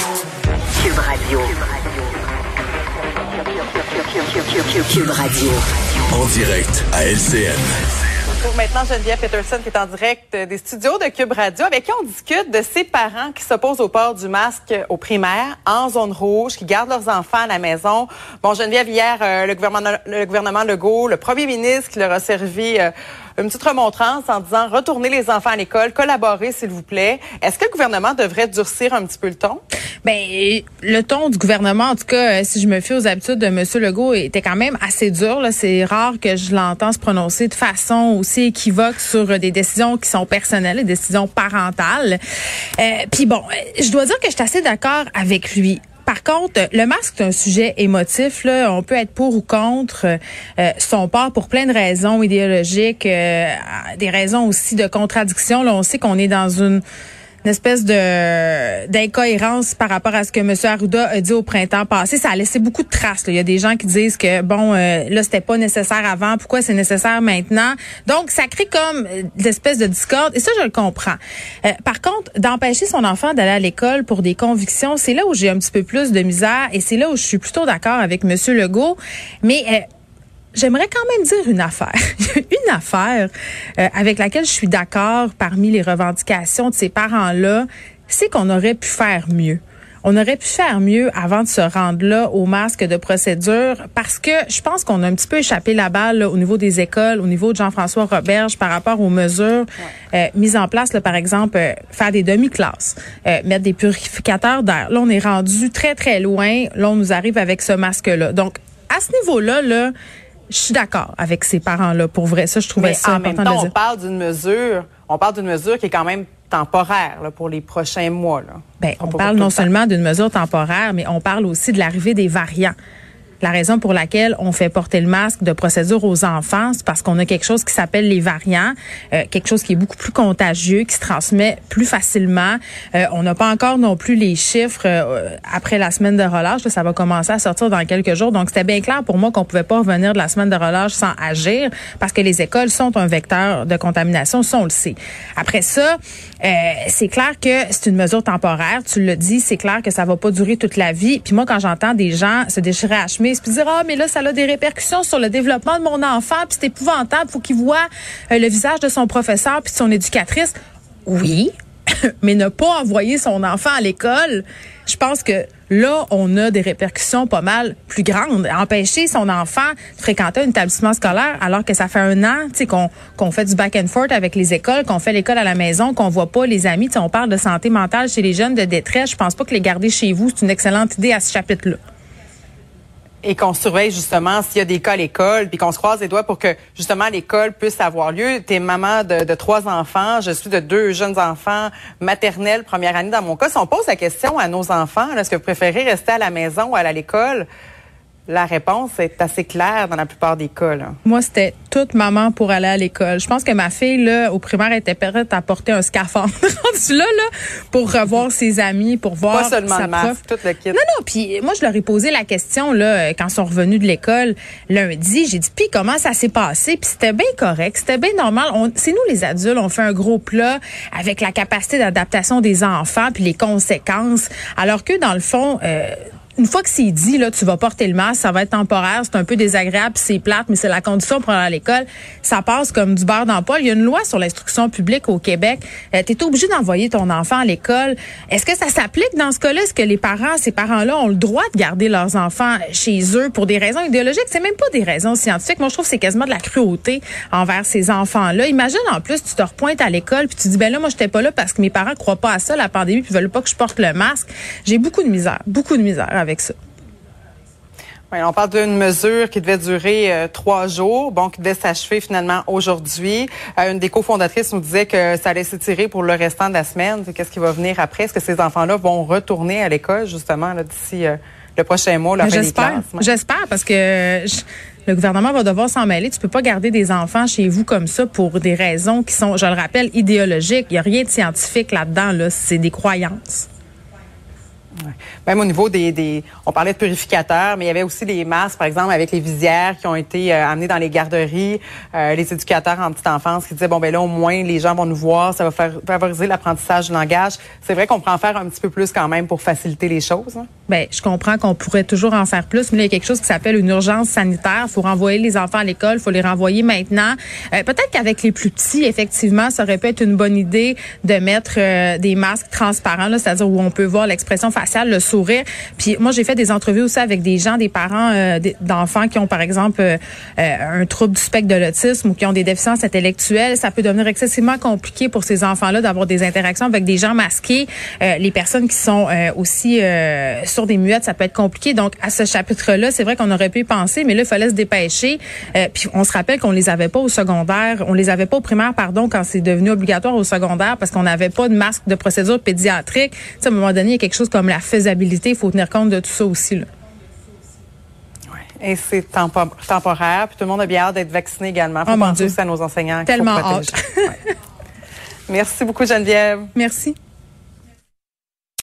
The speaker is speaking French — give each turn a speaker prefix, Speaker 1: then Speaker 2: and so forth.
Speaker 1: Cube Radio. Cube Radio.
Speaker 2: En direct à LCN.
Speaker 3: Pour maintenant Geneviève Peterson qui est en direct des studios de Cube Radio avec qui on discute de ces parents qui s'opposent au port du masque au primaire en zone rouge, qui gardent leurs enfants à la maison. Bon Geneviève, hier, euh, le gouvernement le gouvernement Legault, le premier ministre qui leur a servi euh, une petite remontrance en disant retournez les enfants à l'école, collaborez s'il vous plaît. Est-ce que le gouvernement devrait durcir un petit peu le ton?
Speaker 4: Ben le ton du gouvernement, en tout cas, euh, si je me fie aux habitudes de M. Legault, était quand même assez dur. C'est rare que je l'entends se prononcer de façon aussi équivoque sur des décisions qui sont personnelles, des décisions parentales. Euh, Puis bon, euh, je dois dire que je suis assez d'accord avec lui. Par contre, le masque est un sujet émotif. Là. On peut être pour ou contre euh, son port pour plein de raisons idéologiques, euh, des raisons aussi de contradiction. Là, on sait qu'on est dans une une espèce de d'incohérence par rapport à ce que M. Arruda a dit au printemps passé. Ça a laissé beaucoup de traces. Il y a des gens qui disent que bon, euh, là c'était pas nécessaire avant. Pourquoi c'est nécessaire maintenant? Donc ça crée comme l'espèce de discorde. Et ça, je le comprends. Euh, par contre, d'empêcher son enfant d'aller à l'école pour des convictions, c'est là où j'ai un petit peu plus de misère. Et c'est là où je suis plutôt d'accord avec M. Legault. Mais euh, J'aimerais quand même dire une affaire. une affaire euh, avec laquelle je suis d'accord parmi les revendications de ces parents-là, c'est qu'on aurait pu faire mieux. On aurait pu faire mieux avant de se rendre là au masque de procédure parce que je pense qu'on a un petit peu échappé la balle au niveau des écoles, au niveau de Jean-François Roberge par rapport aux mesures euh, mises en place, là, par exemple, euh, faire des demi-classes, mettre des purificateurs d'air. Là, on est rendu très, très loin. Là, on nous arrive avec ce masque-là. Donc, à ce niveau-là, là, je suis d'accord avec ces parents-là. Pour vrai, ça, je trouvais
Speaker 3: Mais
Speaker 4: ça
Speaker 3: en
Speaker 4: important
Speaker 3: même temps,
Speaker 4: de
Speaker 3: on
Speaker 4: dire.
Speaker 3: parle d'une mesure, on parle d'une mesure qui est quand même temporaire là, pour les prochains mois. Là.
Speaker 4: Ben, on parle non seulement d'une mesure temporaire, mais on parle aussi de l'arrivée des variants. La raison pour laquelle on fait porter le masque de procédure aux enfants, c'est parce qu'on a quelque chose qui s'appelle les variants, euh, quelque chose qui est beaucoup plus contagieux, qui se transmet plus facilement. Euh, on n'a pas encore non plus les chiffres euh, après la semaine de relâche. Ça va commencer à sortir dans quelques jours. Donc, c'était bien clair pour moi qu'on pouvait pas revenir de la semaine de relâche sans agir parce que les écoles sont un vecteur de contamination, ça, on le sait. Après ça, euh, c'est clair que c'est une mesure temporaire. Tu le dis, c'est clair que ça va pas durer toute la vie. Puis moi, quand j'entends des gens se déchirer à la puis dire ah mais là ça a des répercussions sur le développement de mon enfant puis c'est épouvantable, faut qu'il voit euh, le visage de son professeur puis de son éducatrice. Oui, mais ne pas envoyer son enfant à l'école, je pense que là, on a des répercussions pas mal plus grandes. Empêcher son enfant de fréquenter un établissement scolaire alors que ça fait un an qu'on fait du back and forth avec les écoles, qu'on fait l'école à la maison, qu'on voit pas les amis. Tu sais, on parle de santé mentale chez les jeunes, de détresse. Je pense pas que les garder chez vous, c'est une excellente idée à ce chapitre-là.
Speaker 3: Et qu'on surveille justement s'il y a des cas à l'école, puis qu'on se croise les doigts pour que justement l'école puisse avoir lieu. T'es maman de, de trois enfants, je suis de deux jeunes enfants maternels, première année dans mon cas. Si on pose la question à nos enfants, est-ce que vous préférez rester à la maison ou aller à l'école? La réponse est assez claire dans la plupart des cas. Là.
Speaker 4: Moi, c'était toute maman pour aller à l'école. Je pense que ma fille, là, au primaire, était prête à porter un scaphandre. Rendu là, là, pour revoir ses amis, pour voir
Speaker 3: Pas seulement
Speaker 4: sa
Speaker 3: le masque,
Speaker 4: prof.
Speaker 3: tout le kit.
Speaker 4: Non, non, puis moi, je leur ai posé la question, là, quand ils sont revenus de l'école lundi. J'ai dit, puis comment ça s'est passé? Puis c'était bien correct, c'était bien normal. C'est nous, les adultes, on fait un gros plat avec la capacité d'adaptation des enfants puis les conséquences. Alors que, dans le fond, euh, une fois que c'est dit, là, tu vas porter le masque, ça va être temporaire, c'est un peu désagréable, c'est plate, mais c'est la condition pour aller à l'école. Ça passe comme du beurre dans. Il y a une loi sur l'instruction publique au Québec. Euh, tu es obligé d'envoyer ton enfant à l'école. Est-ce que ça s'applique dans ce cas-là? Est-ce que les parents, ces parents-là, ont le droit de garder leurs enfants chez eux pour des raisons idéologiques? C'est même pas des raisons scientifiques. Moi, je trouve que c'est quasiment de la cruauté envers ces enfants-là. Imagine, en plus, tu te repointes à l'école puis tu dis, ben là, moi, j'étais pas là parce que mes parents croient pas à ça, la pandémie, puis veulent pas que je porte le masque. J'ai beaucoup de misère, beaucoup de misère ça.
Speaker 3: Oui, on parle d'une mesure qui devait durer euh, trois jours, bon, qui devait s'achever finalement aujourd'hui. Euh, une des cofondatrices nous disait que ça allait s'étirer pour le restant de la semaine. Qu'est-ce qui va venir après? Est-ce que ces enfants-là vont retourner à l'école, justement, d'ici euh, le prochain mois, la
Speaker 4: J'espère. J'espère parce que je- le gouvernement va devoir s'en mêler. Tu peux pas garder des enfants chez vous comme ça pour des raisons qui sont, je le rappelle, idéologiques. Il y a rien de scientifique là-dedans. Là, c'est des croyances.
Speaker 3: Même au niveau des, des, on parlait de purificateurs, mais il y avait aussi des masques, par exemple, avec les visières qui ont été euh, amenées dans les garderies, euh, les éducateurs en petite enfance qui disaient bon ben là au moins les gens vont nous voir, ça va favoriser l'apprentissage du langage. C'est vrai qu'on pourrait en faire un petit peu plus quand même pour faciliter les choses. Hein?
Speaker 4: Ben, je comprends qu'on pourrait toujours en faire plus, mais là, il y a quelque chose qui s'appelle une urgence sanitaire. Il faut renvoyer les enfants à l'école, il faut les renvoyer maintenant. Euh, peut-être qu'avec les plus petits, effectivement, ça aurait pu être une bonne idée de mettre des masques transparents, c'est-à-dire où on peut voir l'expression faciale, le sourire. Puis moi, j'ai fait des entrevues aussi avec des gens, des parents euh, d'enfants qui ont, par exemple, euh, euh, un trouble du spectre de l'autisme ou qui ont des déficiences intellectuelles. Ça peut devenir excessivement compliqué pour ces enfants-là d'avoir des interactions avec des gens masqués. les personnes qui sont aussi sur des muettes, ça peut être compliqué. Donc, à ce chapitre-là, c'est vrai qu'on aurait pu y penser, mais là, il fallait se dépêcher. puis on se rappelle qu'on les avait pas au secondaire, on les avait pas au primaire, pardon, quand c'est devenu obligatoire au secondaire parce qu'on n'avait pas de masque de procédure pédiatrique. à un moment donné, il y a quelque chose comme la faisabilité. Il faut tenir compte de tout ça aussi. Là.
Speaker 3: Et c'est temporaire. Puis tout le monde a bien hâte d'être vacciné également. Faut oh penser aussi à nos enseignants.
Speaker 4: Tellement hâte.
Speaker 3: Merci beaucoup, Geneviève.
Speaker 4: Merci.